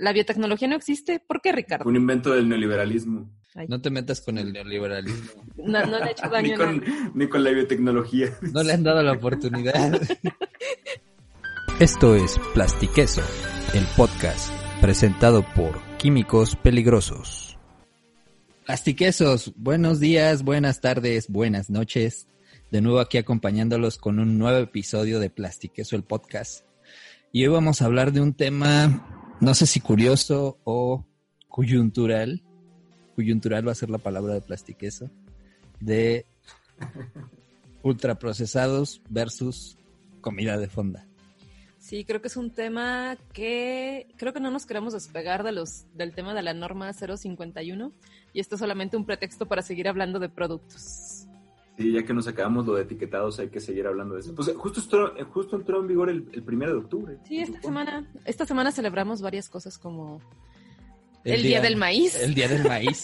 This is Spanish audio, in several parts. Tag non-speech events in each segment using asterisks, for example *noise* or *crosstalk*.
¿La biotecnología no existe? ¿Por qué, Ricardo? Un invento del neoliberalismo. Ay, No te metas con el neoliberalismo. no, no le he hecho *laughs* daño Ni con, nadie. ni con la biotecnología. No le han dado la oportunidad. *laughs* Esto es Plastiqueso, el podcast presentado por Químicos Peligrosos. Plastiquesos, buenos días, buenas tardes, buenas noches. De nuevo aquí acompañándolos con un nuevo episodio de Plastiqueso, el podcast. Y hoy vamos a hablar de un tema, no sé si curioso o coyuntural. Coyuntural va a ser la palabra de plastiqueso. De ultraprocesados versus comida de fonda. Sí, creo que es un tema que creo que no nos queremos despegar de los, del tema de la norma 051 y esto es solamente un pretexto para seguir hablando de productos. Sí, ya que nos acabamos lo de etiquetados, hay que seguir hablando de eso. Pues justo, esto- justo entró en vigor el, el primero de octubre. Sí, esta semana, esta semana celebramos varias cosas como el, El día, día- del maíz. El día del maíz.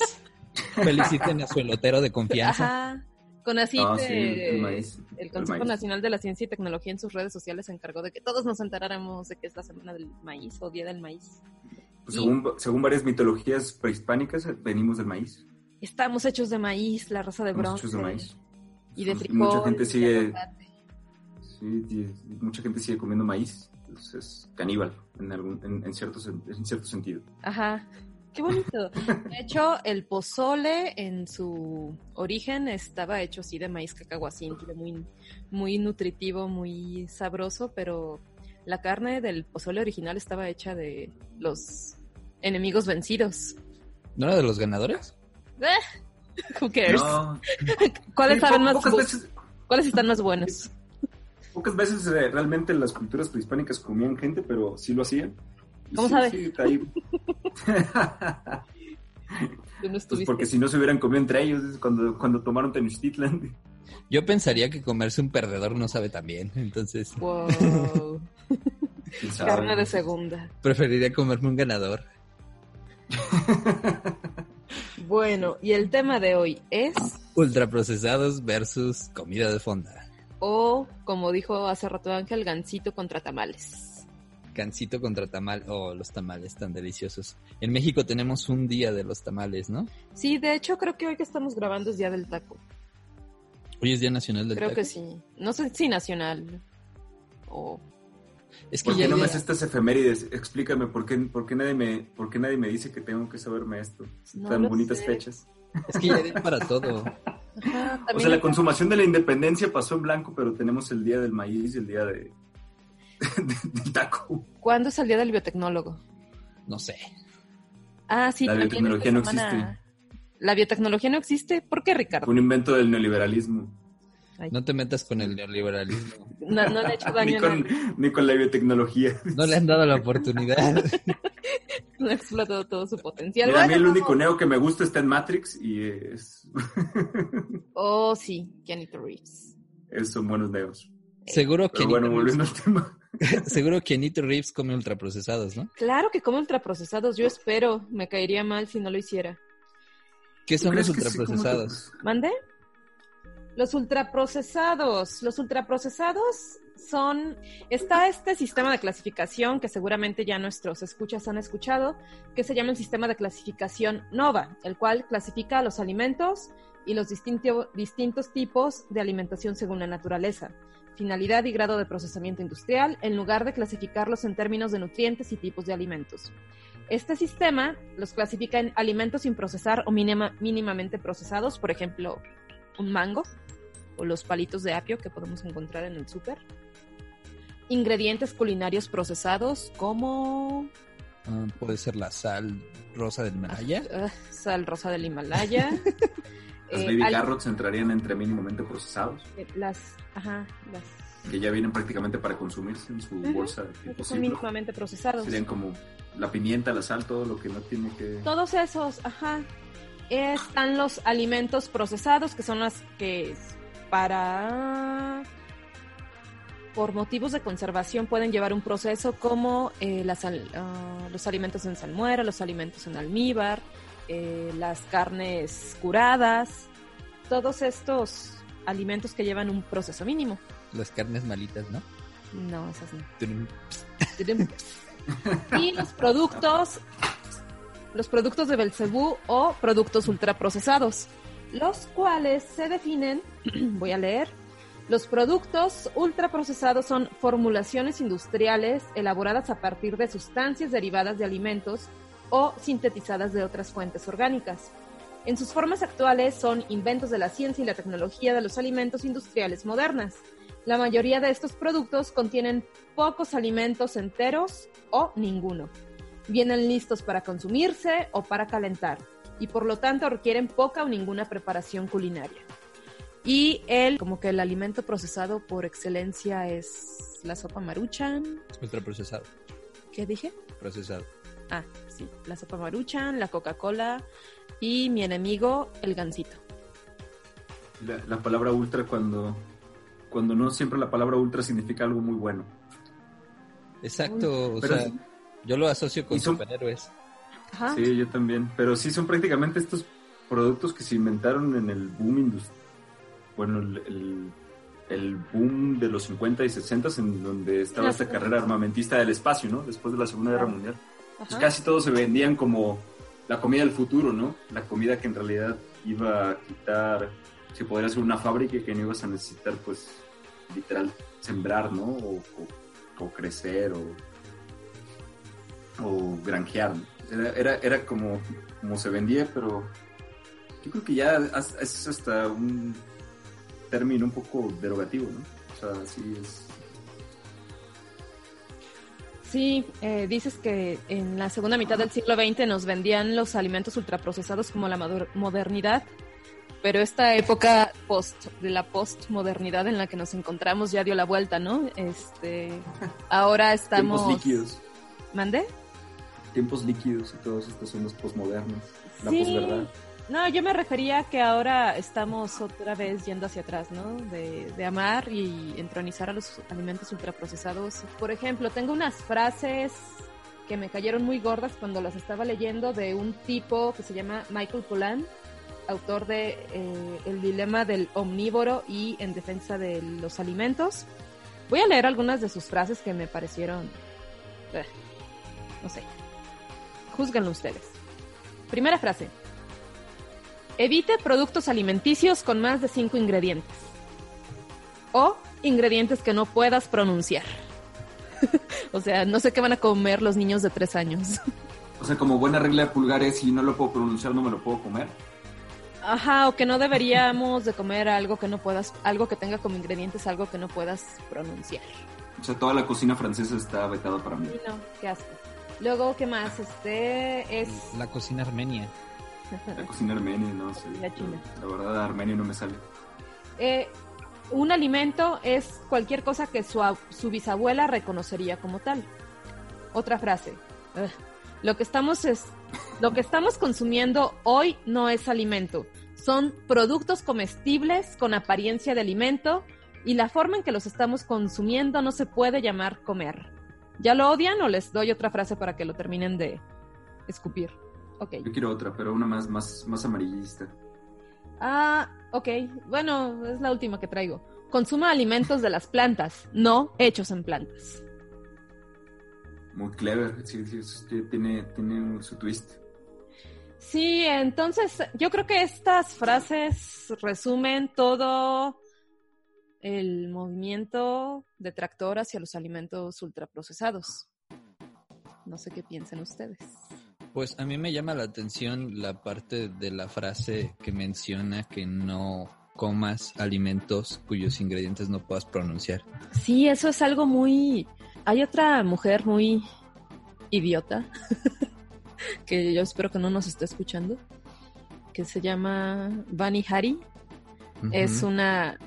*laughs* Feliciten a su elotero de confianza. Ajá. Con así Ah, sí, el maíz, el el Consejo maíz. Nacional de la Ciencia y Tecnología en sus redes sociales se encargó de que todos nos enteráramos de que es la semana del maíz o día del maíz. Pues según, según varias mitologías prehispánicas, venimos del maíz. Estamos hechos de maíz, la raza de Estamos bronce. hechos de maíz. Y de Pues, frijol. Mucha gente de sigue, sí, mucha gente sigue comiendo maíz. Pues es caníbal en, algún, en, en cierto, en cierto sentido. Ajá. Qué bonito. *laughs* De hecho, el pozole en su origen estaba hecho así de maíz cacahuacintle, muy, muy nutritivo, muy sabroso, pero la carne del pozole original estaba hecha de los enemigos vencidos. ¿No era de los ganadores? Eh, *laughs* Who cares? No, ¿Cuáles sí, saben po- más veces, ¿Cuáles están más buenos? Pocas veces eh, realmente las culturas prehispánicas comían gente, pero sí lo hacían. ¿Cómo sí, sabe? sí, está ahí. *laughs* No Pues estuviste. porque si no se hubieran comido entre ellos cuando, cuando tomaron Tenochtitlan. Yo pensaría que comerse un perdedor no sabe tan bien, entonces Wow. Carne de segunda. preferiría comerme un ganador. *laughs* Bueno, y el tema de hoy es, Ultraprocesados versus comida de fonda. o como dijo hace rato Ángel, gansito contra tamales. Cancito contra tamal. Oh, los tamales tan deliciosos. En México tenemos un día de los tamales, ¿no? Sí, de hecho creo que hoy que estamos grabando es Día del Taco. Hoy es Día Nacional del Creo Taco. que sí. No sé si nacional o... Es que ¿Por qué no me haces estas efemérides? Explícame, ¿por qué, por, qué nadie me, ¿por qué nadie me dice que tengo que saberme esto? No Tan bonitas sé. fechas. es que ya día para todo. *laughs* Ajá, O sea, la hay- consumación de la independencia pasó en blanco, pero tenemos el día del maíz y el día de, *laughs* del taco. ¿Cuándo es el Día del Biotecnólogo? No sé. Ah, sí. La también biotecnología esta no semana- ¿La biotecnología no existe? ¿Por qué, Ricardo? Un invento del neoliberalismo. Ay, No te metas con el neoliberalismo. no, no le he hecho *laughs* daño Ni con, ni con la biotecnología. No le han dado la oportunidad. *laughs* No ha explotado todo su potencial. Mira, a mí el único neo que me gusta está en Matrix y es, *laughs* Oh, sí, Keanu Reeves. es- son buenos neos. Seguro que bueno, volviendo al tema. Seguro que Nito Reeves come ultraprocesados, ¿no? Claro que como ultraprocesados, yo espero. Me caería mal si no lo hiciera. ¿Qué son los ¿Crees que sí? ¿Cómo te- ultraprocesados? ¿Mande? Los ultraprocesados. Los ultraprocesados son. Está este sistema de clasificación que seguramente ya nuestros escuchas han escuchado, que se llama el sistema de clasificación NOVA, el cual clasifica los alimentos y los distinto- distintos tipos de alimentación según la naturaleza, finalidad y grado de procesamiento industrial, en lugar de clasificarlos en términos de nutrientes y tipos de alimentos. Este sistema los clasifica en alimentos sin procesar o mínima- mínimamente procesados, por ejemplo, un mango o los palitos de apio que podemos encontrar en el súper. Ingredientes culinarios procesados como Ah, puede ser la sal rosa del Himalaya. ah, sal rosa del Himalaya. *laughs* Los eh, baby al- carrots entrarían entre mínimamente procesados, eh, las, ajá, las que ya vienen prácticamente para consumirse en su bolsa de que tipo son mínimamente procesados. Serían como la pimienta, la sal, todo lo que no tiene que... Todos esos, ajá. Están los alimentos procesados, que son las que para por motivos de conservación pueden llevar un proceso como eh, las ah, los alimentos en salmuera, los alimentos en almíbar, eh, las carnes curadas, todos estos alimentos que llevan un proceso mínimo. Las carnes malitas, ¿no? No, esas no. Tudum. *laughs* *laughs* y los productos, los productos de Belcebú o productos ultraprocesados, los cuales se definen, *clears throat* voy a leer, los productos ultraprocesados son formulaciones industriales elaboradas a partir de sustancias derivadas de alimentos o sintetizadas de otras fuentes orgánicas. En sus formas actuales son inventos de la ciencia y la tecnología de los alimentos industriales modernas. La mayoría de estos productos contienen pocos alimentos enteros o ninguno. Vienen listos para consumirse o para calentar y por lo tanto requieren poca o ninguna preparación culinaria. Y el, como que el alimento procesado por excelencia es la sopa maruchan. Ultraprocesado. ¿Qué dije? Procesado. Ah, sí, la sopa maruchan, la Coca-Cola y mi enemigo, el gansito. La, la palabra ultra cuando, cuando no siempre la palabra ultra significa algo muy bueno. Exacto, o Pero sea, sí. yo lo asocio con son- superhéroes. Ajá. Sí, yo también. Pero sí son prácticamente estos productos que se inventaron en el boom industrial. Bueno, el, el- el boom de los 50 y 60 en donde estaba esta carrera armamentista del espacio, ¿no? Después de la Segunda Guerra. Mundial. Pues casi todos se vendían como la comida del futuro, ¿no? La comida que en realidad iba a quitar, si podría ser una fábrica y que no ibas a necesitar, pues, literal, sembrar, ¿no? O, o- o crecer o, o granjear. ¿no? Era, era, era como, como se vendía, pero yo creo que ya es hasta un término un poco derogativo, ¿no? O sea, sí es... Sí, eh, dices que en la segunda mitad del siglo XX nos vendían los alimentos ultraprocesados como la moder- modernidad, pero esta época post de la postmodernidad en la que nos encontramos ya dio la vuelta, ¿no? Este, *laughs* ahora estamos. Tiempos líquidos. ¿Mande? Tiempos líquidos y todos estos son los posmodernos. La Sí. posverdad. No, yo me refería que ahora estamos otra vez yendo hacia atrás, ¿no? De, de amar y entronizar a los alimentos ultraprocesados. Por ejemplo, tengo unas frases que me cayeron muy gordas cuando las estaba leyendo de un tipo que se llama Michael Pollan, autor de eh, El dilema del omnívoro y en defensa de los alimentos. Voy a leer algunas de sus frases que me parecieron... eh, no sé. Júzganlo ustedes. Primera frase. Evite productos alimenticios con más de cinco ingredientes. O ingredientes que no puedas pronunciar. *laughs* o sea, no sé qué van a comer los niños de tres años. O sea, como buena regla de pulgar es si no lo puedo pronunciar, no me lo puedo comer. Ajá, o que no deberíamos de comer algo que no puedas, algo que tenga como ingredientes algo que no puedas pronunciar. O sea, toda la cocina francesa está vetada para mí. No, qué asco. Luego, ¿qué más? Este es... La cocina armenia. La cocina armenia, no sé. La china. La verdad, armenio no me sale. Eh, un alimento es cualquier cosa que su, su bisabuela reconocería como tal. Otra frase. Ugh. Lo que estamos es lo que estamos consumiendo hoy no es alimento. Son productos comestibles con apariencia de alimento y la forma en que los estamos consumiendo no se puede llamar comer. ¿Ya lo odian o les doy otra frase para que lo terminen de escupir? Ok. Yo quiero otra, pero una más, más, más amarillista. Ah, ok. Bueno, es la última que traigo. Consuma alimentos de las plantas, no hechos en plantas. Muy clever, sí, sí, tiene, tiene su twist. Sí, entonces yo creo que estas frases resumen todo el movimiento detractor hacia los alimentos ultraprocesados. No sé qué piensan ustedes. Pues a mí me llama la atención la parte de la frase que menciona que no comas alimentos cuyos ingredientes no puedas pronunciar. Sí, eso es algo muy... Hay otra mujer muy idiota, *laughs* que yo espero que no nos esté escuchando, que se llama Vani Hari. Es una,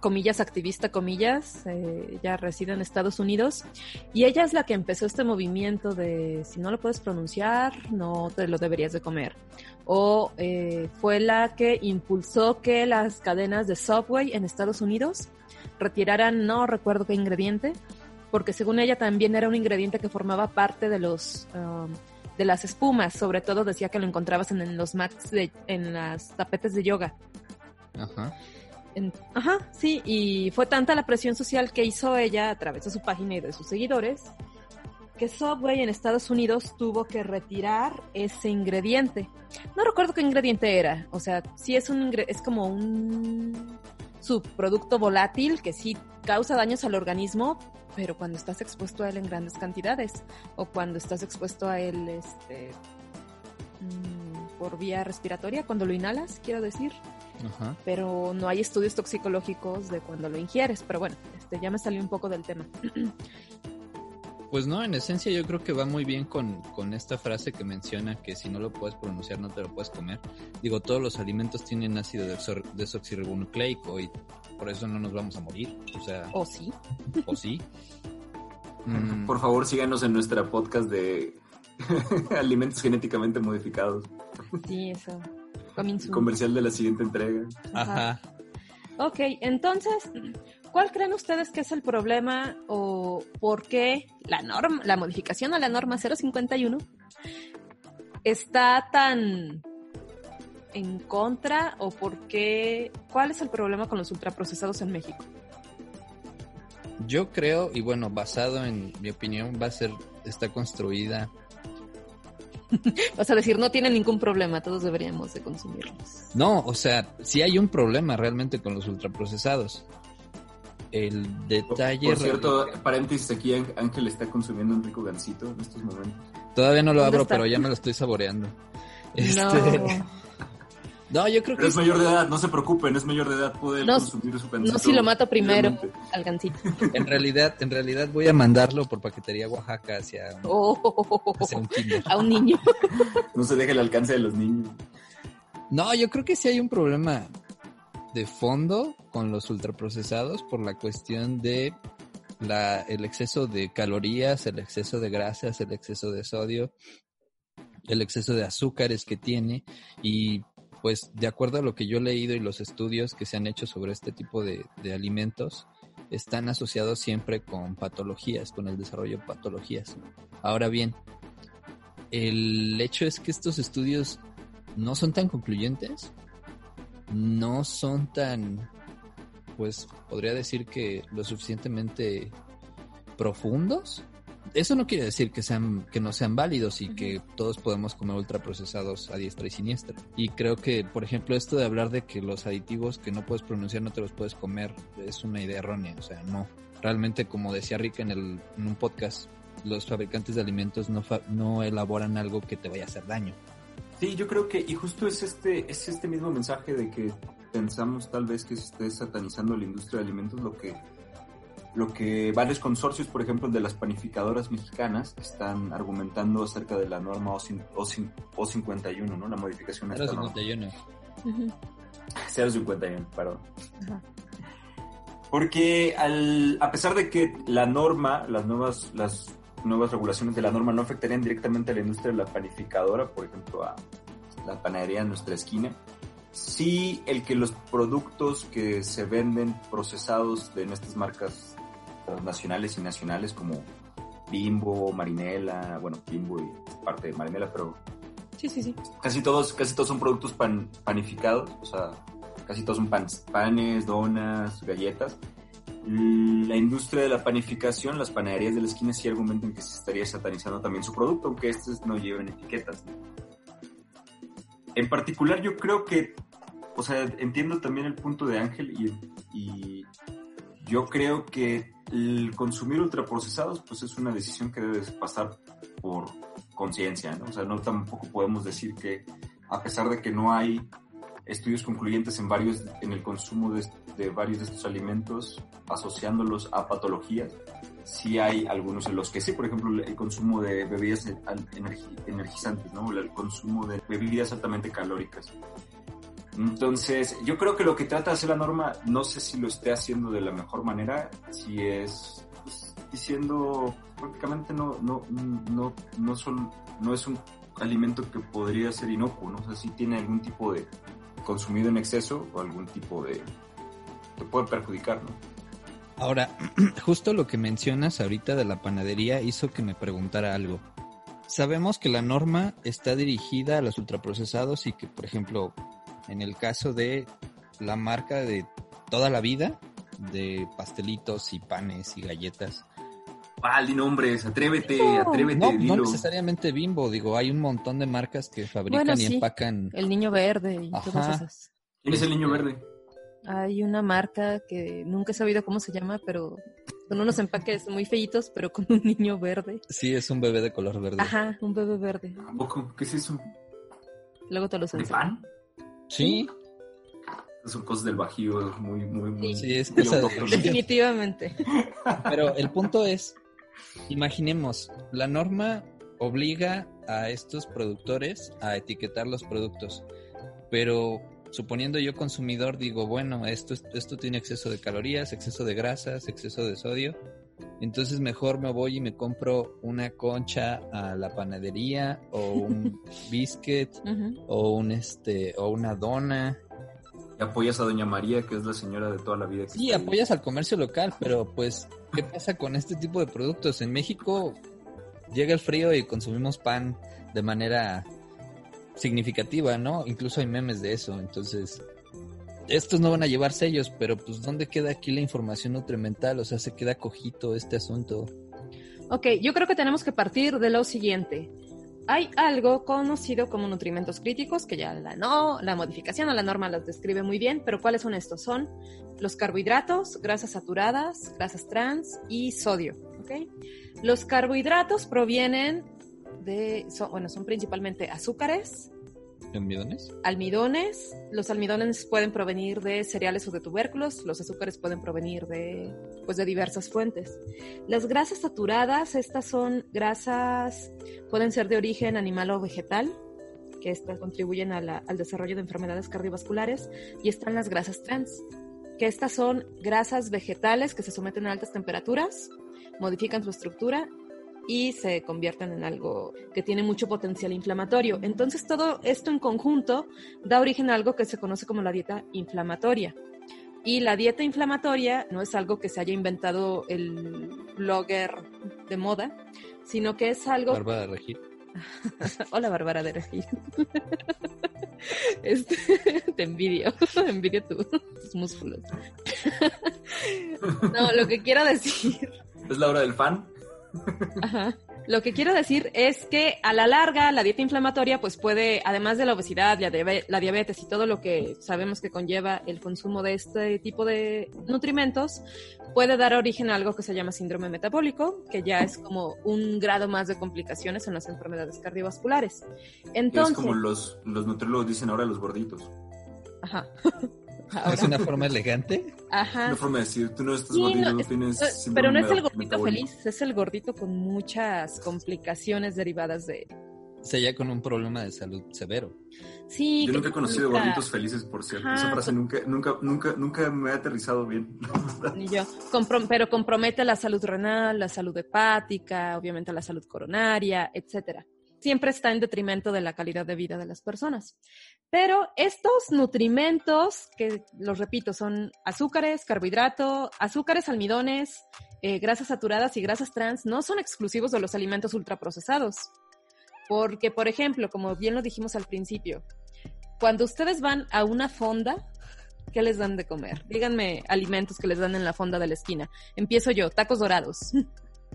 comillas, activista, comillas, eh, ella reside en Estados Unidos y ella es la que empezó este movimiento de si no lo puedes pronunciar, no te lo deberías de comer. O eh, fue la que impulsó que las cadenas de Subway en Estados Unidos retiraran, no recuerdo qué ingrediente, porque según ella también era un ingrediente que formaba parte de los... um, de las espumas, sobre todo decía que lo encontrabas en, en los mats, de, en las tapetes de yoga. Ajá. Ajá, sí, y fue tanta la presión social que hizo ella a través de su página y de sus seguidores que Subway en Estados Unidos tuvo que retirar ese ingrediente. No recuerdo qué ingrediente era, o sea, sí es un es como un subproducto volátil que sí causa daños al organismo, pero cuando estás expuesto a él en grandes cantidades o cuando estás expuesto a él este mm, por vía respiratoria, cuando lo inhalas, quiero decir. Pero no hay estudios toxicológicos de cuando lo ingieres, pero bueno, este ya me salió un poco del tema. Pues no, en esencia yo creo que va muy bien con, con, esta frase que menciona que si no lo puedes pronunciar no te lo puedes comer. Digo, todos los alimentos tienen ácido desoxirribonucleico y por eso no nos vamos a morir. O sea... ¿O sí? ¿O sí? *laughs* Mm. Por favor, síganos en nuestra podcast de *laughs* alimentos genéticamente modificados. Sí, eso. Comercial de la siguiente entrega. Ajá. Ok, entonces, ¿Cuál creen ustedes que es el problema o por qué la norma, la modificación a la norma 051 está tan en contra o por qué, cuál es el problema con los ultraprocesados en México? Yo creo, y bueno, basado en mi opinión, va a ser, está construida. *laughs* Vas a decir, no tiene ningún problema, todos deberíamos de consumirlos. No, o sea, sí hay un problema realmente con los ultraprocesados el detalle. Por cierto, paréntesis aquí, Ángel está consumiendo un rico gansito en estos momentos. Todavía no lo abro, pero ya me lo estoy saboreando. Este... No. Yo creo que... es mayor de edad, no se preocupen, es mayor de edad, puede consumir su gansito. No si lo mato primero al gansito. *laughs* En realidad, en realidad voy a mandarlo por paquetería Oaxaca hacia un, oh, hacia un A un niño. *laughs* no se deje el alcance de los niños. No, yo creo que sí hay un problema de fondo con los ultraprocesados por la cuestión de la, el exceso de calorías, el exceso de grasas, el exceso de sodio, el exceso de azúcares que tiene y pues de acuerdo a lo que yo he leído y los estudios que se han hecho sobre este tipo de, de alimentos, están asociados siempre con patologías, con el desarrollo de patologías. Ahora bien, el hecho es que estos estudios no son tan concluyentes no son tan, pues podría decir que lo suficientemente profundos. Eso no quiere decir que sean que no sean válidos y que todos podemos comer ultraprocesados a diestra y siniestra. Y creo que, por ejemplo, esto de hablar de que los aditivos que no puedes pronunciar no te los puedes comer es una idea errónea. O sea, no. Realmente, como decía Rick en, el, en un podcast, los fabricantes de alimentos no, no elaboran algo que te vaya a hacer daño. Sí, yo creo que, y justo es este, es este mismo mensaje de que pensamos tal vez que se esté satanizando la industria de alimentos, lo que, lo que varios consorcios, por ejemplo, de las panificadoras mexicanas, están argumentando acerca de la norma O51, ¿no? La modificación de esta 051. norma. 051, perdón. Porque al, a pesar de que la norma, las nuevas, las nuevas regulaciones de la norma no afectarían directamente a la industria de la panificadora, por ejemplo, a la panadería en nuestra esquina. Sí, el que los productos que se venden procesados de nuestras marcas nacionales y nacionales como Bimbo, Marinela, bueno, Bimbo y parte de Marinela, pero sí, sí, sí. Casi todos, casi todos son productos panificados, o sea, casi todos son panes, panes, donas, galletas la industria de la panificación, las panaderías de la esquina sí argumentan que se estaría satanizando también su producto, aunque estos no lleven etiquetas. En particular yo creo que, o sea, entiendo también el punto de Ángel y, yo creo que el consumir ultraprocesados pues es una decisión que debe pasar por conciencia, ¿no? O sea, no tampoco podemos decir que a pesar de que no hay estudios concluyentes en varios en el consumo de, de varios de estos alimentos asociándolos a patologías. Sí hay algunos en los que sí, por ejemplo, el consumo de bebidas energizantes, ¿no? El consumo de bebidas altamente calóricas. Entonces, yo creo que lo que trata de hacer la norma, no sé si lo esté haciendo de la mejor manera, si es pues, diciendo prácticamente no, no, no, no, son, no es un alimento que podría ser inocuo, ¿no? O sea, si tiene algún tipo de consumido en exceso o algún tipo de... te puede perjudicar, ¿no? Ahora, *clears throat* justo lo que mencionas ahorita de la panadería hizo que me preguntara algo. Sabemos que la norma está dirigida a los ultraprocesados y que, por ejemplo, en el caso de la marca de toda la vida, de pastelitos y panes y galletas, Ah, di nombres, atrévete, No. atrévete, No, necesariamente Bimbo, digo, hay un montón de marcas que fabrican Bueno, y sí. empacan. El niño verde y Ajá. todas esas. ¿Quién es el niño verde? Hay una marca que nunca he sabido cómo se llama, pero con unos empaques muy feitos, pero con un niño verde. Sí, es un bebé de color verde. Ajá, un bebé verde. ¿A poco? ¿Qué es eso? Luego te los ¿De enseño. pan? Sí, Son cosas del bajío, muy, muy, muy. Sí, es cosa de-. Definitivamente. pero el punto es, imaginemos, la norma obliga a estos productores a etiquetar los productos, pero suponiendo yo consumidor digo, bueno, esto, es- esto tiene exceso de calorías, exceso de grasas, exceso de sodio, entonces mejor me voy y me compro una concha a la panadería o un *laughs* biscuit o un este o una dona. Y apoyas a Doña María, que es la señora de toda la vida. que Sí, ahí. apoyas al comercio local, pero pues ¿qué pasa con este tipo de productos? En México llega el frío y consumimos pan de manera significativa, ¿no? Incluso hay memes de eso, entonces estos no van a llevar sellos, pero pues ¿dónde queda aquí la información nutrimental? O sea, se queda cojito este asunto. Ok, yo creo que tenemos que partir de lo siguiente. Hay algo conocido como nutrimentos críticos, que ya la no, la modificación o la norma las describe muy bien, pero ¿cuáles son estos? Son los carbohidratos, grasas saturadas, grasas trans y sodio. ¿ok? Los carbohidratos provienen de, bueno, son principalmente azúcares, ¿Almidones? almidones. Los almidones pueden provenir de cereales o de tubérculos. Los azúcares pueden provenir de, pues, de diversas fuentes. Las grasas saturadas, estas son grasas, pueden ser de origen animal o vegetal, que estas contribuyen a al desarrollo de enfermedades cardiovasculares. Y están las grasas trans, que estas son grasas vegetales que se someten a altas temperaturas, modifican su estructura y se convierten en algo que tiene mucho potencial inflamatorio. Entonces todo esto en conjunto da origen a algo que se conoce como la dieta inflamatoria. Y la dieta inflamatoria no es algo que se haya inventado el blogger de moda, sino que es algo... Barba de regir. *laughs* Hola Bárbara de Regil. *laughs* Este, *laughs* te envidio, envidio tu- tus músculos. No, lo que quiero decir ¿Es la hora del fan? Ajá. Lo que quiero decir es que a la larga la dieta inflamatoria pues puede, además de la obesidad, la, la diabetes y todo lo que sabemos que conlleva el consumo de este tipo de nutrimentos, puede dar origen a algo que se llama síndrome metabólico, que ya es como un grado más de complicaciones en las enfermedades cardiovasculares. Entonces, es como los, los nutriólogos dicen ahora los gorditos. ajá. ¿Es Ahora, una forma elegante? ajá. Una forma de decir, tú no estás Sí, gordito, no, tú tienes No, síndrome Pero no es el gordito feliz, es el gordito con muchas complicaciones derivadas de... O sea, ya con un problema de salud severo. Sí, Yo nunca he conocido nunca- gorditos felices, por cierto. Ajá. Esa frase nunca, nunca, nunca, nunca me ha aterrizado bien. *laughs* Ni yo. Comprom- pero compromete la salud renal, la salud hepática, obviamente la salud coronaria, etcétera. Siempre está en detrimento de la calidad de vida de las personas. Pero estos nutrimentos, que los repito, son azúcares, carbohidrato, azúcares, almidones, eh, grasas saturadas y grasas trans, no son exclusivos de los alimentos ultraprocesados. Porque, por ejemplo, como bien lo dijimos al principio, cuando ustedes van a una fonda, ¿qué les dan de comer? Díganme alimentos que les dan en la fonda de la esquina. Empiezo yo, tacos dorados.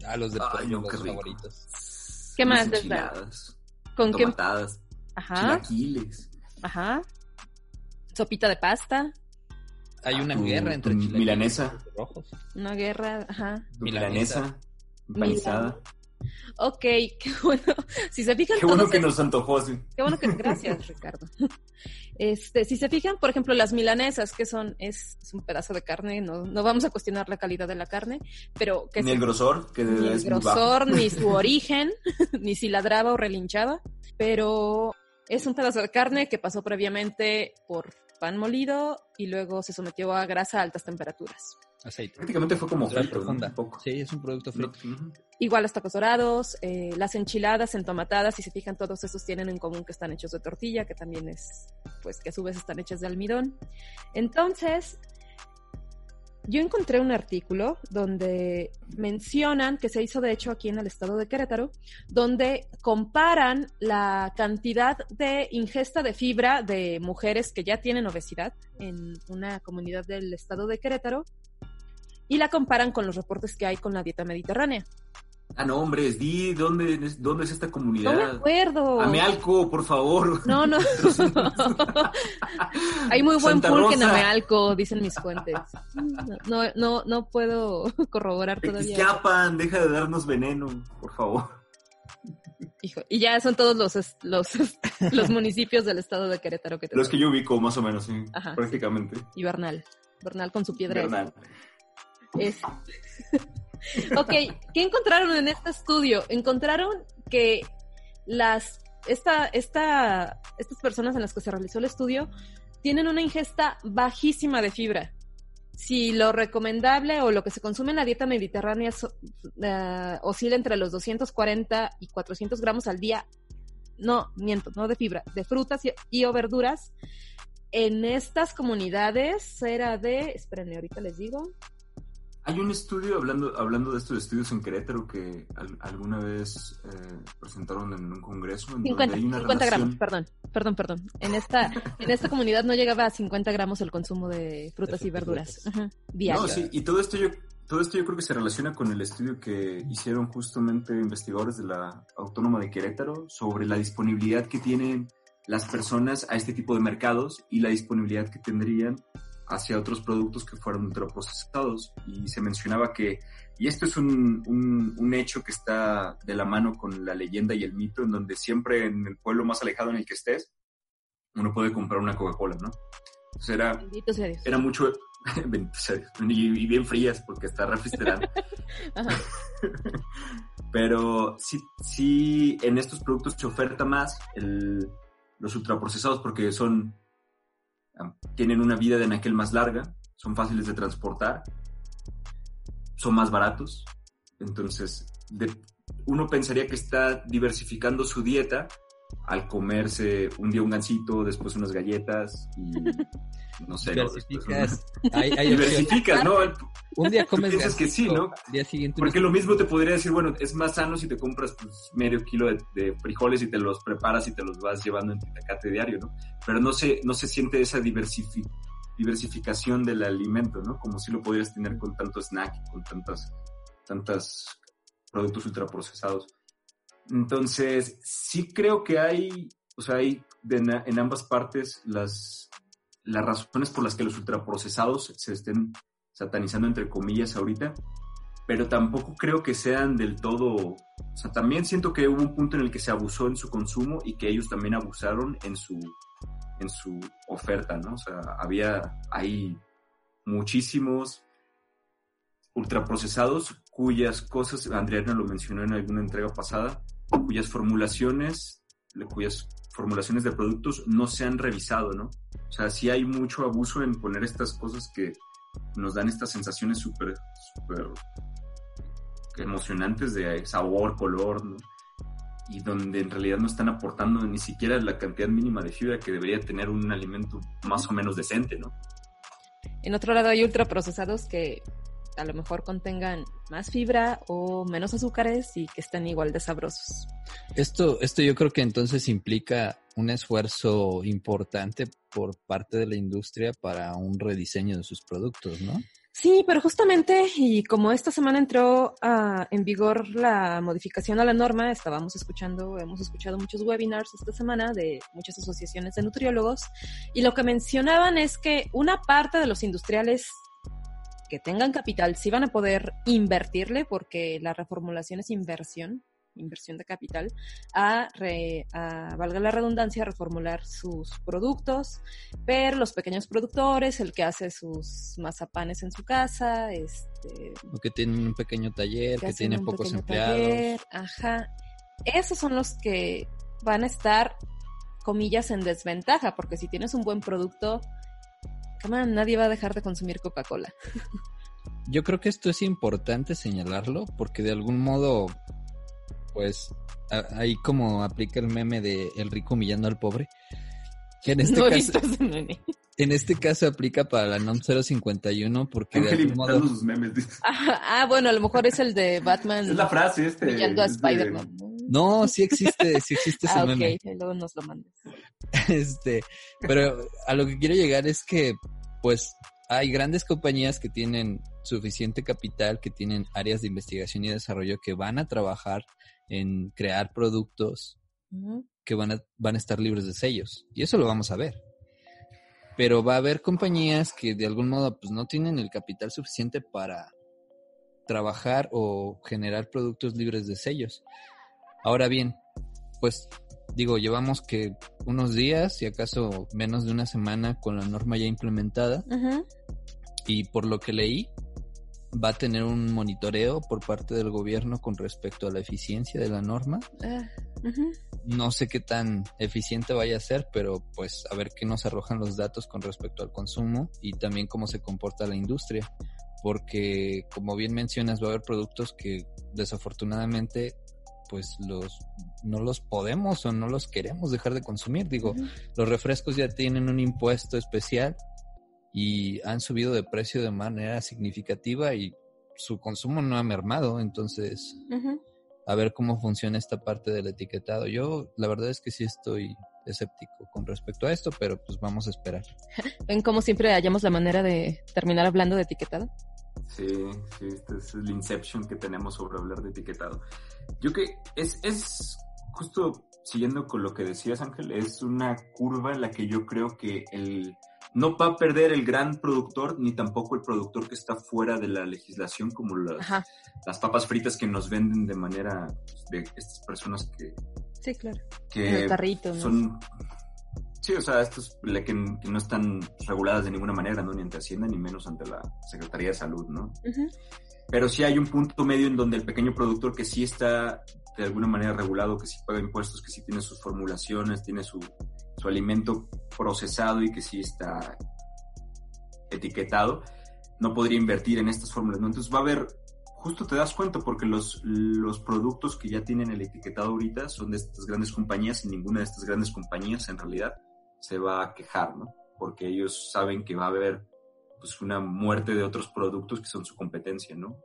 A *laughs* los de Ay, pollo, no, qué favoritos. ¿Qué Unas más les dan? ¿Con qué? Ajá, chilaquiles. Ajá. Sopita de pasta, Hay una Tu- guerra entre milanesa. y rojos. una guerra, ajá. Milanesa. Milanesa, empanizada. Ok, *laughs* qué bueno. Si se fijan Qué bueno todos que nos antojó así. Qué bueno que gracias, *laughs* Ricardo. Este, si se fijan, por ejemplo, las milanesas, que son, es, es un pedazo de carne, no, no vamos a cuestionar la calidad de la carne, pero que Ni se- el grosor, que ni el es muy bajo. grosor, ni su *laughs* origen, ni si ladraba o relinchaba, pero es un pedazo de carne que pasó previamente por pan molido y luego se sometió a grasa a altas temperaturas. Aceite. Prácticamente fue como Grasa frito, profunda. Un poco. Sí, es un producto frito. Igual los tacos dorados, eh, las enchiladas entomatadas, si se fijan, todos esos tienen en común que están hechos de tortilla, que también es, pues que a su vez están hechas de almidón. Entonces, yo encontré un artículo donde mencionan, que se hizo de hecho aquí en el estado de Querétaro, donde comparan la cantidad de ingesta de fibra de mujeres que ya tienen obesidad en una comunidad del estado de Querétaro y la comparan con los reportes que hay con la dieta mediterránea. Ah, no, hombre, di dónde, es- dónde es esta comunidad. No me acuerdo. Amealco, por favor. No, no. *laughs* Hay muy buen Santa pulque en. Amealco, dicen mis fuentes. No, no, no puedo *laughs* corroborar todavía. Exquiapan, deja de darnos veneno, por favor. Hijo, y ya son todos los, los, *laughs* los municipios del estado de Querétaro que te Los que yo ubico, más o menos, sí, Ajá. prácticamente. Y Bernal. Bernal con su piedra. Bernal. Es... *laughs* ok, ¿qué encontraron en este estudio? Encontraron que las esta, esta, estas personas en las que se realizó el estudio tienen una ingesta bajísima de fibra. Si lo recomendable o lo que se consume en la dieta mediterránea eh, oscila entre los 240 y 400 gramos al día, no, miento, no de fibra, de frutas y, y o verduras, en estas comunidades era de, espérenme, ahorita les digo, Hay un estudio, hablando, hablando de estos estudios en Querétaro, que al- alguna vez eh, presentaron en un congreso. En 50, donde hay una 50 gramos, perdón, perdón, perdón. En esta, en esta comunidad no llegaba a 50 gramos el consumo de frutas De y verduras frutas. No, sí, y todo esto yo, todo esto yo creo que se relaciona con el estudio que hicieron justamente investigadores de la Autónoma de Querétaro sobre la disponibilidad que tienen las personas a este tipo de mercados y la disponibilidad que tendrían hacia otros productos que fueran ultraprocesados. Y se mencionaba que, y esto es un, un, un hecho que está de la mano con la leyenda y el mito, en donde siempre en el pueblo más alejado en el que estés, uno puede comprar una Coca-Cola, ¿no? Entonces era, era mucho *laughs* y, y bien frías porque está refrigerado *laughs* Ajá. *laughs* pero sí sí en estos productos se oferta más el- los ultraprocesados porque son tienen una vida de anaquel más larga son fáciles de transportar son más baratos. Entonces uno pensaría que está diversificando su dieta al comerse un día un gansito después unas galletas y *laughs* no sé Diversificas. una- Hay, hay opción. diversificas, ¿no? Un día comes piensas que sí, ¿no? Día siguiente Porque lo mismo te podría decir, bueno, es más sano si te compras pues, medio kilo de, de frijoles y te los preparas y te los vas llevando en tu tacate diario, ¿no? Pero no se, no se siente esa diversifi- diversificación del alimento, ¿no? Como si lo podrías tener con tanto snack, con tantas, tantas productos ultraprocesados. Entonces, sí creo que hay, o sea, hay en ambas partes las, las razones por las que los ultraprocesados se estén satanizando entre comillas ahorita, pero tampoco creo que sean del todo, o sea, también siento que hubo un punto en el que se abusó en su consumo y que ellos también abusaron en su en su oferta, ¿no? O sea, había ahí muchísimos ultraprocesados cuyas cosas, Andriana lo mencionó en alguna entrega pasada, cuyas formulaciones, cuyas formulaciones de productos no se han revisado, ¿no? O sea, sí hay mucho abuso en poner estas cosas que nos dan estas sensaciones súper, súper emocionantes de sabor, color, ¿no? Y donde en realidad no están aportando ni siquiera la cantidad mínima de fibra que debería tener un alimento más o menos decente, ¿no? En otro lado hay ultraprocesados que a lo mejor contengan más fibra o menos azúcares y que estén igual de sabrosos. Esto, esto yo creo que entonces implica un esfuerzo importante por parte de la industria para un rediseño de sus productos, ¿no? Sí, pero justamente, y como esta semana entró ah, en vigor la modificación a la norma, estábamos escuchando, hemos escuchado muchos webinars esta semana de muchas asociaciones de nutriólogos, y lo que mencionaban es que una parte de los industriales que tengan capital sí van a poder invertirle, porque la reformulación es inversión, inversión de capital, a, re- a, valga la redundancia, a reformular sus productos, pero los pequeños productores, el que hace sus mazapanes en su casa, este, O que tienen un pequeño taller, que, hacen tiene pocos empleados. taller, ajá, esos son los que van a estar, comillas, en desventaja, porque si tienes un buen producto, come on, nadie va a dejar de consumir Coca-Cola. Yo creo que esto es importante señalarlo porque de algún modo, pues, a- ahí como aplica el meme de el rico humillando al pobre. Que en este no caso, en este caso aplica para la NOM 051 porque de algún modo sus memes. Ah, ah, bueno, a lo mejor es el de Batman Es la frase este. humillando a de- Spider-Man. ¿no? Sí existe, sí existe ese Ah, ok, meme. luego nos lo mandas. *laughs* Este, pero a lo que quiero llegar es que, pues, hay grandes compañías que tienen suficiente capital, que tienen áreas de investigación y desarrollo que van a trabajar en crear productos que van a, van a estar libres de sellos. Y eso lo vamos a ver. Pero va a haber compañías que de algún modo pues no tienen el capital suficiente para trabajar o generar productos libres de sellos. Ahora bien, pues digo, llevamos que unos días, y acaso menos de una semana con la norma ya implementada. Y por lo que leí, va a tener un monitoreo por parte del gobierno con respecto a la eficiencia de la norma. Ah, no sé qué tan eficiente vaya a ser, pero pues a ver qué nos arrojan los datos con respecto al consumo y también cómo se comporta la industria. Porque como bien mencionas, va a haber productos que desafortunadamente pues los no los podemos o no los queremos dejar de consumir. Digo, los refrescos ya tienen un impuesto especial y han subido de precio de manera significativa y su consumo no ha mermado, entonces a ver cómo funciona esta parte del etiquetado. Yo la verdad es que sí estoy escéptico con respecto a esto, pero pues vamos a esperar. *laughs* ¿Ven cómo siempre hallamos la manera de terminar hablando de etiquetado? Sí, sí, este es el inception que tenemos sobre hablar de etiquetado. Yo que es, es justo siguiendo con lo que decías Ángel, es una curva en la que yo creo que el no va a perder el gran productor ni tampoco el productor que está fuera de la legislación como las, las papas fritas que nos venden de manera pues, de estas personas que sí claro. que el carrito son Sí, o sea, estos que, no están reguladas de ninguna manera, ¿no? Ni ante Hacienda, ni menos ante la Secretaría de Salud, ¿no? Pero sí hay un punto medio en donde el pequeño productor que sí está de alguna manera regulado, que sí paga impuestos, que sí tiene sus formulaciones, tiene su, su alimento procesado y que sí está etiquetado, no podría invertir en estas fórmulas, ¿no? Entonces va a haber, justo te das cuenta porque los, los productos que ya tienen el etiquetado ahorita son de estas grandes compañías y ninguna de estas grandes compañías en realidad se va a quejar, ¿no? Porque ellos saben que va a haber pues una muerte de otros productos que son su competencia, ¿no?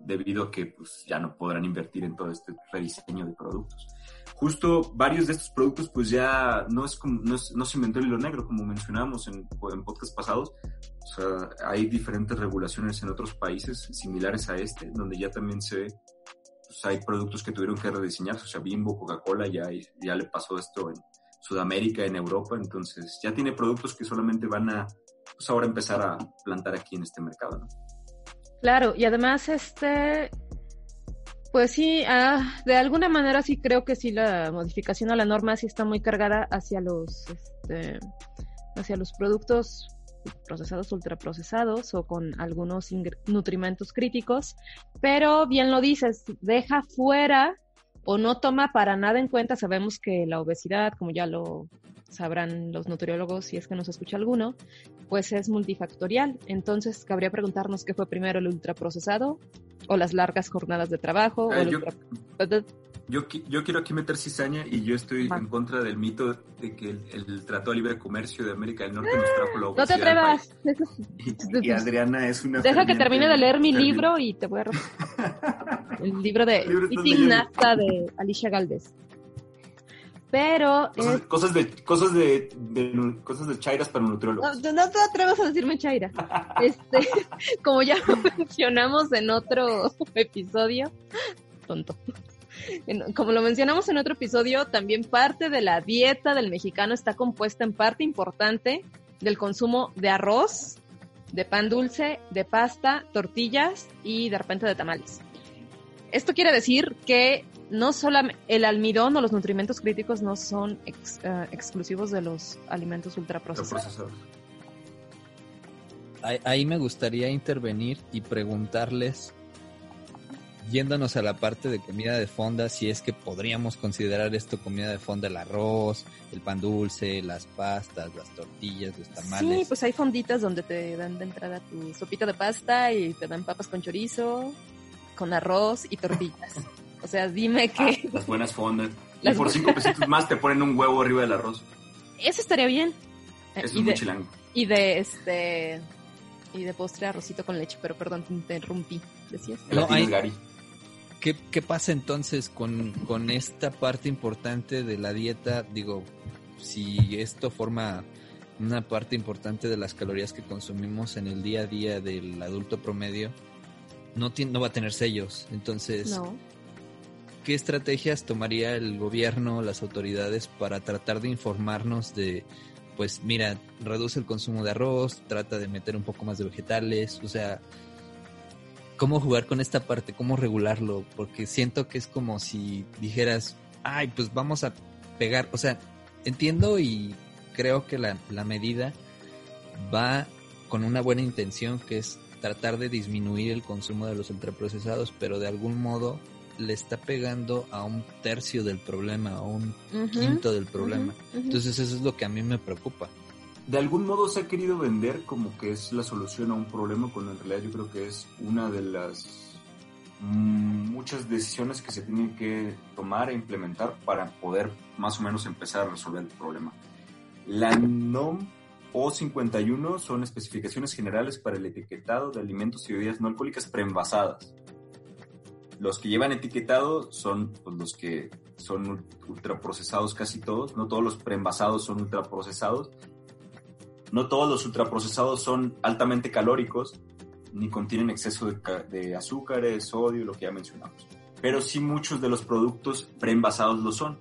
Debido a que pues ya no podrán invertir en todo este rediseño de productos. Justo varios de estos productos pues ya no es como, no, se inventó el hilo negro como mencionábamos en, en podcasts pasados. O sea, hay diferentes regulaciones en otros países similares a este, donde ya también se pues hay productos que tuvieron que rediseñarse, o sea, Bimbo, Coca-Cola, ya, ya le pasó esto en, Sudamérica, en Europa, entonces ya tiene productos que solamente van a, pues ahora empezar a plantar aquí en este mercado, ¿no? Claro, y además este, pues sí, ah, de alguna manera sí creo que sí la modificación a la norma sí está muy cargada hacia los, este, hacia los productos procesados, ultraprocesados o con algunos nutrimentos críticos, pero bien lo dices, deja fuera o no toma para nada en cuenta, sabemos que la obesidad, como ya lo sabrán los nutriólogos si es que nos escucha alguno, pues es multifactorial. Entonces, cabría preguntarnos qué fue primero el ultraprocesado o las largas jornadas de trabajo. Ah, yo, yo, quiero aquí meter cizaña y yo estoy en contra del mito de que el, Tratado de Libre Comercio de América del Norte nos trajo la obesidad. No te atrevas. Y, Adriana es una... Deja que termine de leer mi libro y te voy a... *laughs* el libro de Eating Nasta de Alicia Galvez. Pero cosas, de cosas de, cosas de chairas para nutriólogos. No, no te atrevas a decirme chaira. *laughs* Este, *laughs* como ya mencionamos en otro episodio, tonto. Como lo mencionamos en otro episodio, también parte de la dieta del mexicano está compuesta en parte importante del consumo de arroz, de pan dulce, de pasta, tortillas y de repente de tamales. Esto quiere decir que no solo el almidón o los nutrimentos críticos no son eh, exclusivos de los alimentos ultraprocesados. Ahí me gustaría intervenir y preguntarles, yéndonos a la parte de comida de fonda, si es que podríamos considerar esto comida de fonda, el arroz, el pan dulce, las pastas, las tortillas, los tamales. Sí, pues hay fonditas donde te dan de entrada tu sopita de pasta y te dan papas con chorizo, con arroz y tortillas. O sea, dime que... las buenas fondas. y por cinco pesitos más te ponen un huevo arriba del arroz. Eso estaría bien. Eso y es de, Y de este... Y de postre arrocito con leche, pero perdón, te interrumpí. ¿Decías? No, hay... ¿Qué, ¿Qué, pasa entonces con, con esta parte importante de la dieta? Digo, si esto forma una parte importante de las calorías que consumimos en el día a día del adulto promedio no, no va a tener sellos. Entonces, ¿qué estrategias tomaría el gobierno, las autoridades para tratar de informarnos de, pues mira, reduce el consumo de arroz, trata de meter un poco más de vegetales, o sea, cómo jugar con esta parte, cómo regularlo, porque siento que es como si dijeras, ay, pues vamos a pegar, o sea, entiendo y creo que la, la medida va con una buena intención que es tratar de disminuir el consumo de los ultraprocesados, pero de algún modo le está pegando a un tercio del problema, a un quinto del problema. Entonces eso es lo que a mí me preocupa. De algún modo se ha querido vender como que es la solución a un problema, cuando en realidad yo creo que es una de las muchas decisiones que se tienen que tomar e implementar para poder más o menos empezar a resolver el problema. La NOM O51 son especificaciones generales para el etiquetado de alimentos y bebidas no alcohólicas preenvasadas. Los que llevan etiquetado son pues, los que son ultraprocesados casi todos, no todos los preenvasados son ultraprocesados, no todos los ultraprocesados son altamente calóricos, ni contienen exceso de, azúcares, sodio, lo que ya mencionamos. Pero sí muchos de los productos preenvasados lo son.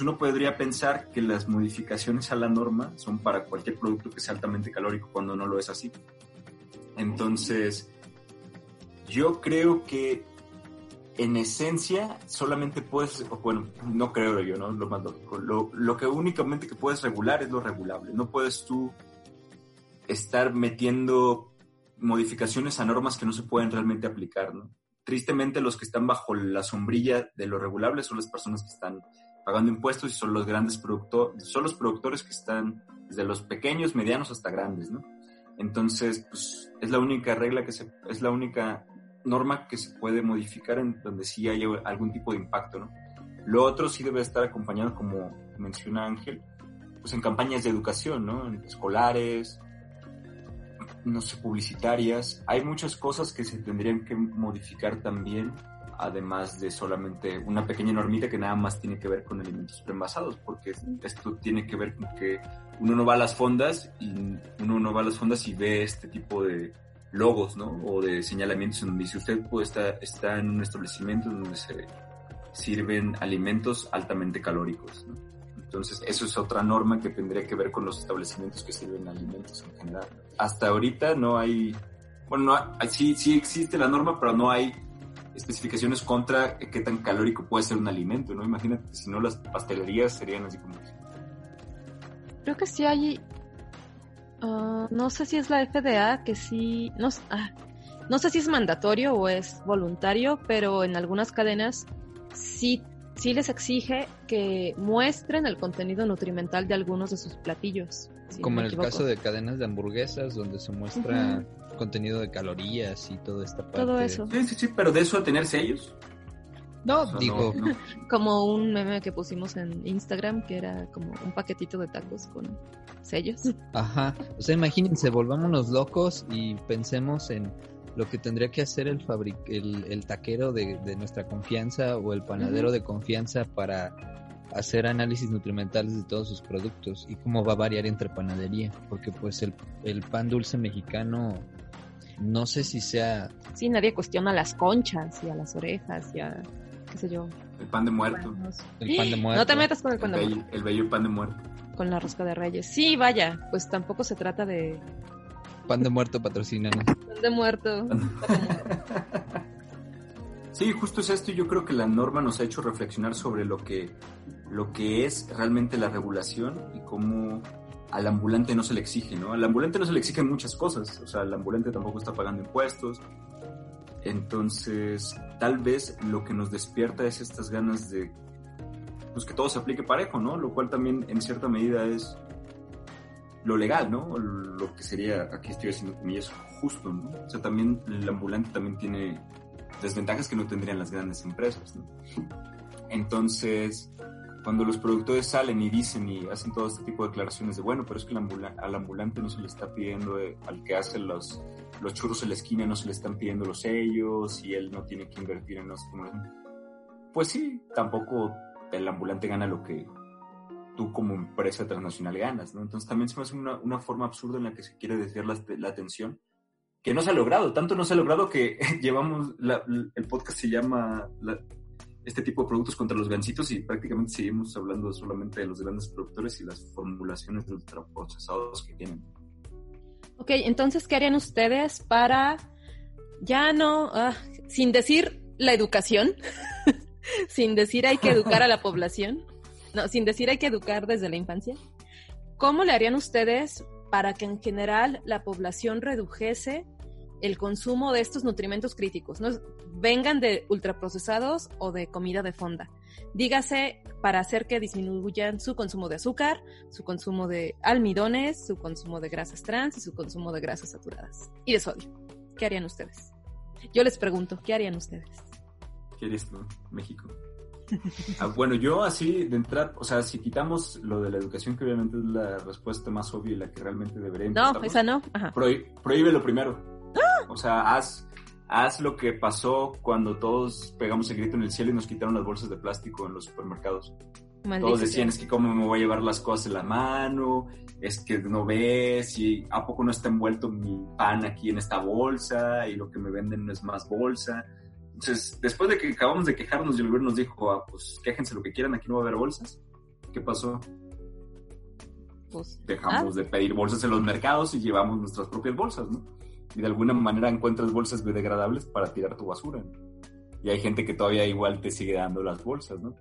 Uno podría pensar que las modificaciones a la norma son para cualquier producto que sea altamente calórico cuando no lo es así. Entonces, yo creo que en esencia solamente puedes, bueno, no creo yo, ¿no? Lo más lógico. Lo, lo que únicamente que puedes regular es lo regulable. No puedes tú estar metiendo modificaciones a normas que no se pueden realmente aplicar, ¿no? Tristemente los que están bajo la sombrilla de lo regulable son las personas que están pagando impuestos y son los grandes productores, son los productores que están desde los pequeños, medianos hasta grandes, ¿no? Entonces, pues es la única regla que se, es la única norma que se puede modificar en donde sí haya algún tipo de impacto, ¿no? Lo otro sí debe estar acompañado, como menciona Ángel, pues en campañas de educación, ¿no? Escolares, no sé, publicitarias. Hay muchas cosas que se tendrían que modificar también, además de solamente una pequeña normita que nada más tiene que ver con alimentos preenvasados, porque esto tiene que ver con que uno no va a las fondas y uno no va a las fondas y ve este tipo de logos, ¿no? O de señalamientos en donde dice usted puede estar, está en un establecimiento donde se sirven alimentos altamente calóricos, ¿no? Entonces, eso es otra norma que tendría que ver con los establecimientos que sirven alimentos en general. Hasta ahorita no hay, bueno, no sí, sí existe la norma, pero no hay especificaciones contra qué tan calórico puede ser un alimento, ¿no? Imagínate, si no las pastelerías serían así como... Creo que sí hay Ah, no sé si es la FDA que sí, no, ah, no sé si es mandatorio o es voluntario, pero en algunas cadenas sí, sí les exige que muestren el contenido nutrimental de algunos de sus platillos. Como en el caso de cadenas de hamburguesas, donde se muestra contenido de calorías y toda esta parte. Todo eso. Sí, sí, sí, pero de eso a tener sellos. No, digo. *laughs* Como un meme que pusimos en Instagram que era como un paquetito de tacos con sellos. Ajá. O sea, imagínense, volvámonos locos y pensemos en lo que tendría que hacer el, el, taquero de, nuestra confianza o el panadero de confianza para hacer análisis nutrimentales de todos sus productos y cómo va a variar entre panadería, porque pues el, el pan dulce mexicano no sé si sea... Sí, nadie cuestiona las conchas y a las orejas y a qué sé yo. El pan de muerto. El pan de muerto. No te metas con el pan de muerto. El bello pan de muerto. Con la rosca de reyes. Sí, vaya, pues tampoco se trata de... Pan de muerto patrocina, *laughs* Pan de muerto. *laughs* sí, justo es esto y yo creo que la norma nos ha hecho reflexionar sobre lo que, lo que es realmente la regulación y cómo al ambulante no se le exige, ¿no? Al ambulante no se le exigen muchas cosas, o sea, el ambulante tampoco está pagando impuestos, entonces, tal vez lo que nos despierta es estas ganas de pues que todo se aplique parejo, ¿no? Lo cual también en cierta medida es lo legal, ¿no? Lo que sería, aquí estoy haciendo comillas, justo, ¿no? O sea, también el ambulante también tiene desventajas que no tendrían las grandes empresas, ¿no? Entonces, cuando los productores salen y dicen y hacen todo este tipo de declaraciones de, bueno, pero es que al ambulante no se le está pidiendo, eh, al que hace los, los churros en la esquina no se le están pidiendo los sellos y él no tiene que invertir en los... Pues sí, tampoco el ambulante gana lo que tú como empresa transnacional ganas, ¿no? Entonces también se me hace una, una forma absurda en la que se quiere desviar la, la atención, que no se ha logrado, tanto no se ha logrado que *laughs* llevamos, la- el podcast se llama la- este tipo de productos contra los gancitos y prácticamente seguimos hablando solamente de los grandes productores y las formulaciones de ultraprocesados que tienen. Ok, entonces, ¿qué harían ustedes para ya no, ah, sin decir la educación, *laughs* sin decir hay que educar a la población, no, sin decir hay que educar desde la infancia? ¿Cómo le harían ustedes para que en general la población redujese el consumo de estos nutrimentos críticos? ¿no? Vengan de ultraprocesados o de comida de fonda. Dígase para hacer que disminuyan su consumo de azúcar, su consumo de almidones, su consumo de grasas trans y su consumo de grasas saturadas y de sodio. ¿Qué harían ustedes? Yo les pregunto, ¿qué harían ustedes? ¿Qué eres tú, México? *laughs* Ah, bueno, yo así de entrada, o sea, si quitamos lo de la educación, que obviamente es la respuesta más obvia y la que realmente debería No, esa no. Ajá. prohí- prohíbelo primero. O sea, haz, haz lo que pasó cuando todos pegamos el grito en el cielo y nos quitaron las bolsas de plástico en los supermercados. Maldita Todos decían, es que cómo me voy a llevar las cosas en la mano, es que no ves, y a poco no está envuelto mi pan aquí en esta bolsa, y lo que me venden no es más bolsa. Entonces, después de que acabamos de quejarnos y el gobierno nos dijo, ah, pues quéjense lo que quieran, aquí no va a haber bolsas, ¿qué pasó? Pues, Dejamos de pedir bolsas en los mercados y llevamos nuestras propias bolsas, ¿no? Y de alguna manera encuentras bolsas biodegradables para tirar tu basura. Y hay gente que todavía igual te sigue dando las bolsas, ¿no?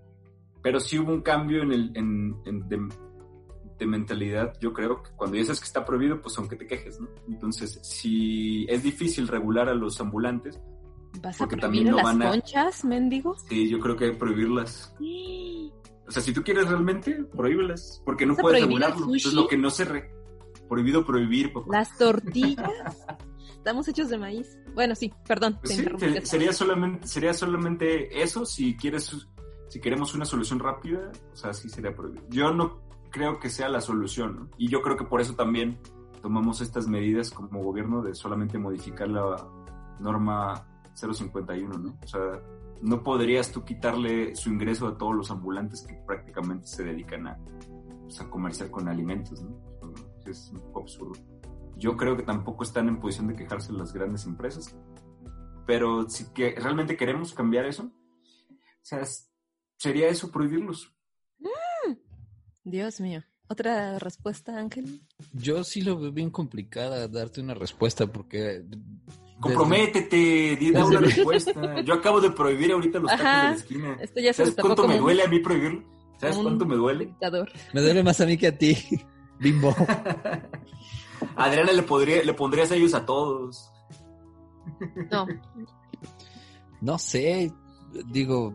Pero sí hubo un cambio en el, en, en- de, de mentalidad, yo creo que cuando ya sabes que está prohibido, pues aunque te quejes, ¿no? Entonces, si es difícil regular a los ambulantes, ¿Vas a porque prohibir también no las van a- conchas, mendigo? sí, yo creo que hay que prohibirlas. O sea, si tú quieres realmente, prohíbelas, porque no ¿Vas a puedes regularlo. Entonces, lo que no se... re- Prohibido prohibir, papá. Las tortillas. *laughs* Estamos hechos de maíz. Bueno, sí, perdón. Pues sí, te- sería solamente sería solamente eso si quieres si queremos una solución rápida, o sea, sí sería prohibido. Yo no creo que sea la solución, ¿no? Y yo creo que por eso también tomamos estas medidas como gobierno de solamente modificar la norma 051, ¿no? O sea, no podrías tú quitarle su ingreso a todos los ambulantes que prácticamente se dedican a, pues, a comerciar con alimentos, ¿no? Es un poco absurdo. Yo creo que tampoco están en posición de quejarse las grandes empresas, pero si que realmente queremos cambiar eso, o sea, es- sería eso prohibirlos. Dios mío. ¿Otra respuesta, Ángel? Yo sí lo veo bien complicada darte una respuesta porque... Comprométete, di da desde- una respuesta. Yo acabo de prohibir ahorita los tacos Ajá. de la esquina. Esto ya se ¿Sabes cuánto me un- duele a mí prohibirlo? ¿Sabes cuánto me duele? dictador. Me duele más a mí que a ti, bimbo. *laughs* Adriana le, podría, le pondrías a ellos a todos. No, No sé, digo,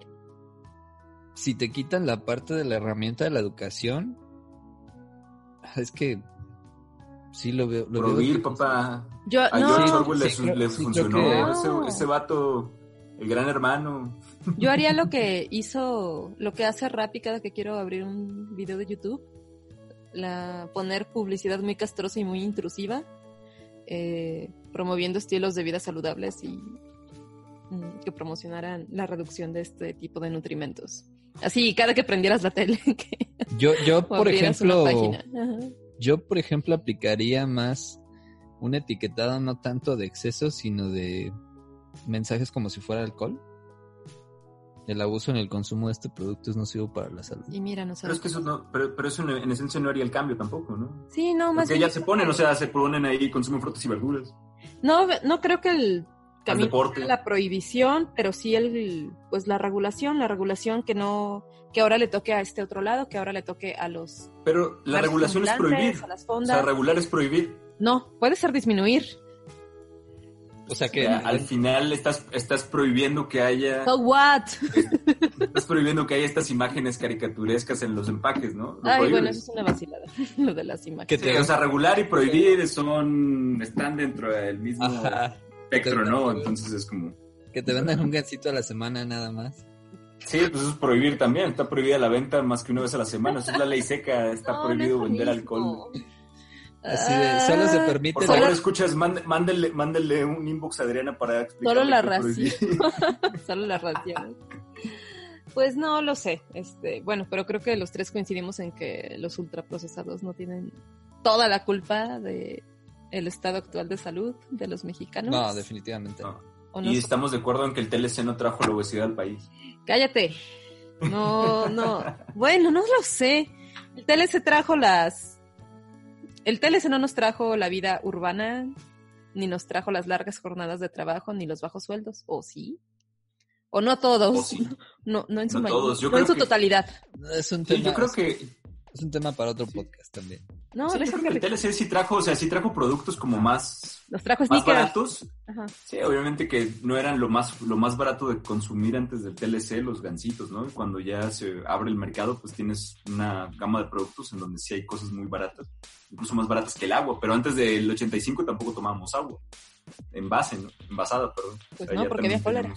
si te quitan la parte de la herramienta de la educación, es que sí lo veo. Lo veo Prohibir, difícil. papá. yo A no. George Orwell le, sí creo- le sí creo funcionó. que- Ese, ese vato, el gran hermano. Yo haría lo que hizo, lo que hace Rappi cada que quiero abrir un video de YouTube. La, poner publicidad muy castrosa y muy intrusiva, eh, promoviendo estilos de vida saludables y mm, que promocionaran la reducción de este tipo de nutrimentos. Así, cada que prendieras la tele, *laughs* que Yo, yo por una ejemplo, yo por ejemplo aplicaría más un etiquetado no tanto de exceso, sino de mensajes como si fuera alcohol. El abuso en el consumo de este producto es nocivo para la salud. Y mira, no Pero es que eso no, pero, pero eso en, en esencia no haría el cambio tampoco, ¿no? Sí, no, más Porque bien- ya se ponen, o sea, se ponen ahí, consumen frutas y verduras. No, no creo que el camino deporte. sea la prohibición, pero sí el, pues la regulación, la regulación que no, que ahora le toque a este otro lado, que ahora le toque a los Pero la regulación es prohibir. a las O sea, regular es prohibir. No, puede ser disminuir. O sea que al final estás, estás prohibiendo que haya So what? *laughs* estás prohibiendo que haya estas imágenes caricaturescas en los empaques, ¿no? Lo Ay, prohíbes. bueno, eso es una vacilada, *laughs* lo de las Que imágenes. Sí, o sea, regular y prohibir son están dentro del mismo Ajá. espectro, ¿no? Entonces es como Que te vendan un gancito a la semana nada más. Sí, pues eso es prohibir también. Está prohibida la venta más que una vez a la semana. Eso es la ley seca. Está No, prohibido no es lo vender mismo. alcohol. Así de, solo se Ah, permite Por la- favor, escuchas, mánd- mándele, mándele un inbox a Adriana para explicarle *laughs* Solo la ración. Solo las raciones. Pues no lo sé. Este, bueno, pero creo que los tres coincidimos en que los ultraprocesados no tienen toda la culpa de el estado actual de salud de los mexicanos. No, definitivamente. No. ¿O no Y sé? estamos de acuerdo en que el TLC no trajo la obesidad al país. Cállate. No, no. Bueno, no lo sé. El TLC trajo las. El TLC no nos trajo la vida urbana, ni nos trajo las largas jornadas de trabajo, ni los bajos sueldos. ¿O sí? ¿O no todos? O sí. *laughs* No, no en su, No mayoría, todos, yo no en creo su que- totalidad. Es un Sí, tema, yo creo que, es un tema para otro podcast también. No, sí, yo creo que el TLC sí trajo, o sea, sí trajo productos como más, trajo más baratos. Ajá. Sí, obviamente que no eran lo más, lo más barato de consumir antes del TLC, los gancitos, ¿no? Y cuando ya se abre el mercado, pues tienes una gama de productos en donde sí hay cosas muy baratas, incluso más baratas que el agua. Pero antes del 85 tampoco tomábamos agua. Envase, ¿no? Envasada, perdón. Pues no, porque había cólera.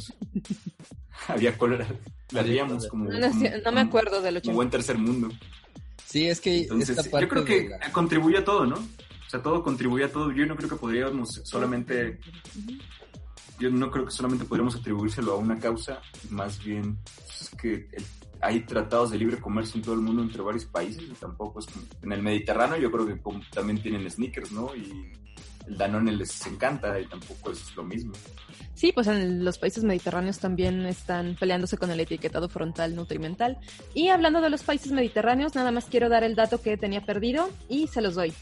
*laughs* había cólera. La haríamos como, No, no, sí, no me acuerdo del como 80. buen tercer mundo. Sí, es que Entonces, esta parte yo creo que la- contribuye a todo, ¿no? O sea, todo contribuye a todo. Yo no creo que podríamos solamente, yo no creo que solamente podríamos atribuírselo a una causa, más bien es que el- hay tratados de libre comercio en todo el mundo entre varios países y tampoco es en el Mediterráneo yo creo que como también tienen sneakers, ¿no? Y el Danone les encanta y tampoco es lo mismo. Sí, pues en los países mediterráneos también están peleándose con el etiquetado frontal nutrimental. Y hablando de los países mediterráneos, nada más quiero dar el dato que tenía perdido y se los doy.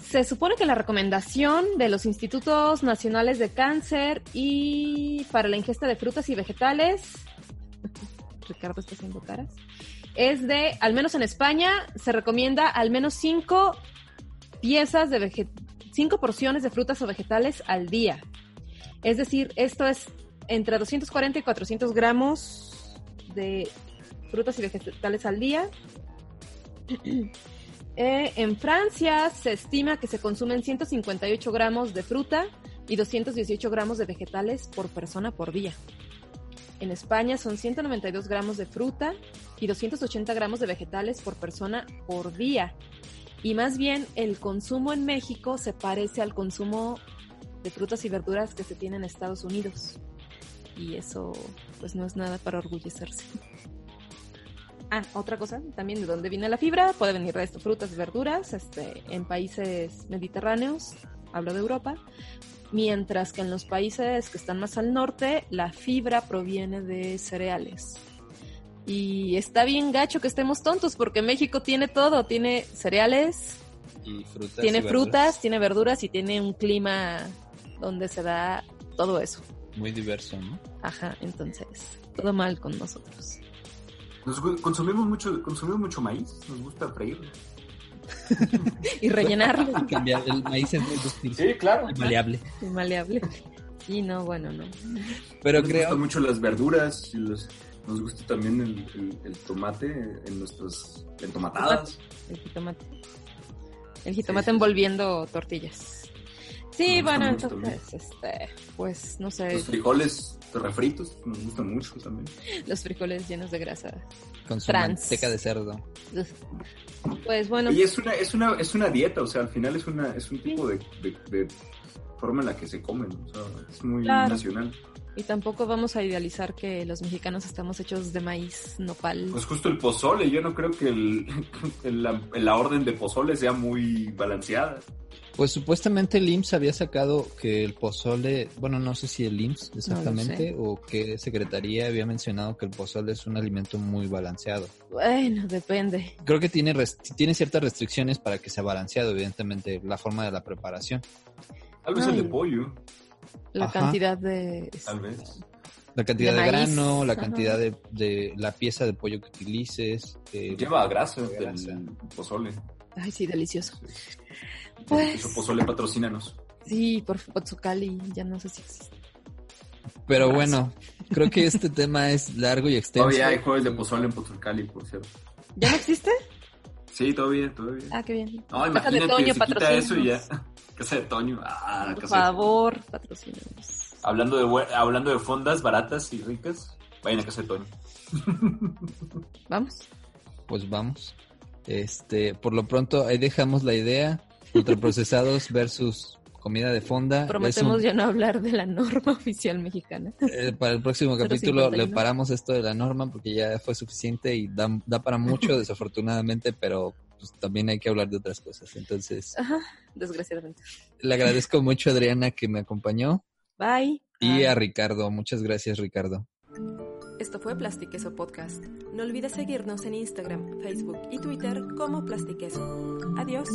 Se supone que la recomendación de los Institutos Nacionales de Cáncer y para la ingesta de frutas y vegetales, *laughs* Ricardo está haciendo caras, es de, al menos en España, se recomienda al menos cinco piezas de vege- cinco porciones de frutas o vegetales al día. Es decir, esto es entre 240 y 400 gramos de frutas y vegetales al día. *clears throat* Eh, en Francia se estima que se consumen 158 gramos de fruta y 218 gramos de vegetales por persona por día. En España son 192 gramos de fruta y 280 gramos de vegetales por persona por día. Y más bien el consumo en México se parece al consumo de frutas y verduras que se tiene en Estados Unidos. Y eso pues no es nada para orgullecerse. *laughs* Ah, otra cosa, también de dónde viene la fibra, puede venir de esto, frutas y verduras, este, en países mediterráneos, hablo de Europa, mientras que en los países que están más al norte, la fibra proviene de cereales. Y está bien gacho que estemos tontos, porque México tiene todo, tiene cereales, y frutas tiene y verduras. frutas, tiene verduras y tiene un clima donde se da todo eso. Muy diverso, ¿no? Ajá, entonces, todo mal con nosotros. Nos consumimos mucho, consumimos mucho maíz, nos gusta freír. *laughs* Y rellenarlo, *laughs* Cambiar, el maíz es muy dúctil claro. y maleable. y maleable. Y no, bueno, no. Pero nos creo gustan mucho las verduras y los, nos gusta también el, el- el tomate en nuestras entomatadas. El jitomate. El jitomate sí, sí. envolviendo tortillas. Sí, bueno, entonces, este, pues no sé, Los frijoles refritos nos gustan mucho también. los frijoles llenos de grasa. con su trans. manteca de cerdo. Pues bueno, Y es una, es una, es una dieta, o sea, al final es una, es un tipo de, de- de forma en la que se comen, o sea, es muy Claro. nacional. Y tampoco vamos a idealizar que los mexicanos estamos hechos de maíz, nopal. Pues justo el pozole, yo no creo que el, *laughs* el- la, la orden de pozole sea muy balanceada. Pues supuestamente el IMSS había sacado que el pozole, bueno, no sé si el IMSS exactamente o qué secretaría había mencionado que el pozole es un alimento muy balanceado. Bueno, depende. Creo que tiene, rest- tiene ciertas restricciones para que sea balanceado, evidentemente, la forma de la preparación. Tal vez el de pollo, La Ajá. cantidad de... tal vez. La cantidad De de, grano, la ajá. cantidad de, de la pieza de pollo que utilices. eh, Lleva grasa Lleva grasa. el pozole. Ay, sí, delicioso. Pues- Eso pozole patrocínanos. Sí, por Pozzucali, ya no sé si existe. Pero bueno, creo que este *laughs* tema es largo y extenso. Todavía hay jueves de pozole en Pozolcali, por cierto. ¿Ya no existe? Sí, todavía, todavía. Ah, qué bien. No, imagínate, Toño, se quita eso y ya. Casa de Toño. Ah, Por casa de- favor, patrocínanos. Hablando de, hablando de fondas baratas y ricas, vayan a casa de Toño. *laughs* Vamos. Pues vamos. Este, por lo pronto, ahí dejamos la idea. Ultraprocesados *laughs* versus comida de fonda. Prometemos ya no hablar de la norma *laughs* oficial mexicana. Eh, para el próximo capítulo le paramos esto de la norma porque ya fue suficiente y da, da para mucho, desafortunadamente, pero pues también hay que hablar de otras cosas. Entonces, Ajá, desgraciadamente. Le agradezco mucho a Adriana que me acompañó. Bye. Y a Ricardo. Muchas gracias, Ricardo. Esto fue Plastiqueso Podcast. No olvides seguirnos en Instagram, Facebook y Twitter como Plastiqueso. Adiós.